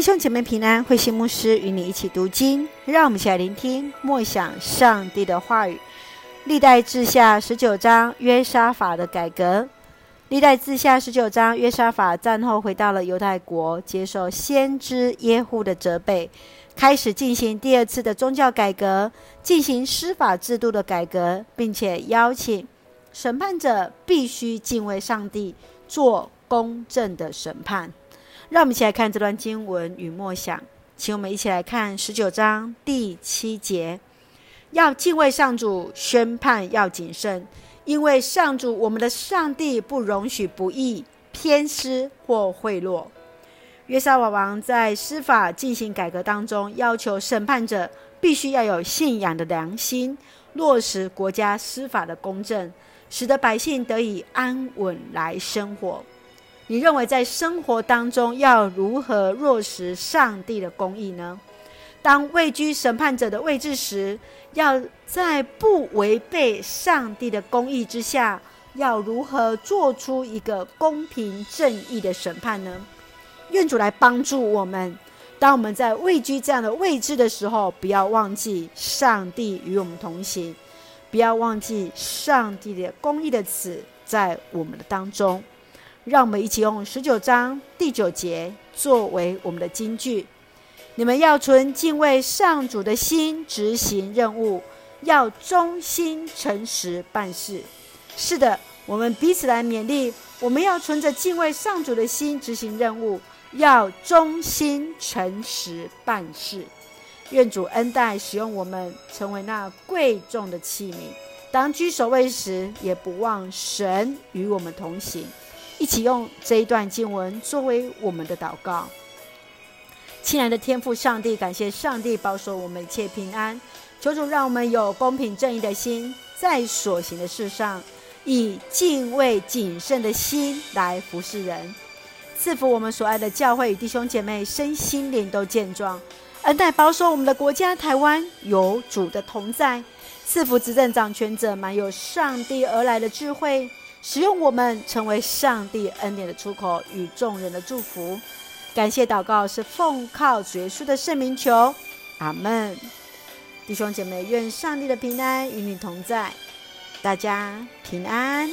弟兄姐妹平安，慧心牧师与你一起读经，让我们一起来聆听默想上帝的话语。历代志下十九章约沙法的改革。历代志下十九章约沙法战后回到了犹太国，接受先知耶户的责备，开始进行第二次的宗教改革，进行司法制度的改革，并且邀请审判者必须敬畏上帝，做公正的审判。让我们一起来看这段经文与默想，请我们一起来看十九章第七节：要敬畏上主，宣判要谨慎，因为上主我们的上帝不容许不义、偏私或贿赂。约沙法王在司法进行改革当中，要求审判者必须要有信仰的良心，落实国家司法的公正，使得百姓得以安稳来生活。你认为在生活当中要如何落实上帝的公义呢？当位居审判者的位置时，要在不违背上帝的公义之下，要如何做出一个公平正义的审判呢？愿主来帮助我们。当我们在位居这样的位置的时候，不要忘记上帝与我们同行，不要忘记上帝的公义的子在我们的当中。让我们一起用十九章第九节作为我们的金句：你们要存敬畏上主的心执行任务，要忠心诚实办事。是的，我们彼此来勉励，我们要存着敬畏上主的心执行任务，要忠心诚实办事。愿主恩待使用我们，成为那贵重的器皿。当居首位时，也不忘神与我们同行。一起用这一段经文作为我们的祷告。亲爱的天父上帝，感谢上帝保守我们一切平安。求主让我们有公平正义的心，在所行的事上以敬畏谨慎的心来服侍人。赐福我们所爱的教会与弟兄姐妹身心灵都健壮，恩待保守我们的国家台湾有主的同在。赐福执政掌权者满有上帝而来的智慧。使用我们成为上帝恩典的出口与众人的祝福，感谢祷告是奉靠主耶稣的圣名求，阿门。弟兄姐妹，愿上帝的平安与你同在，大家平安。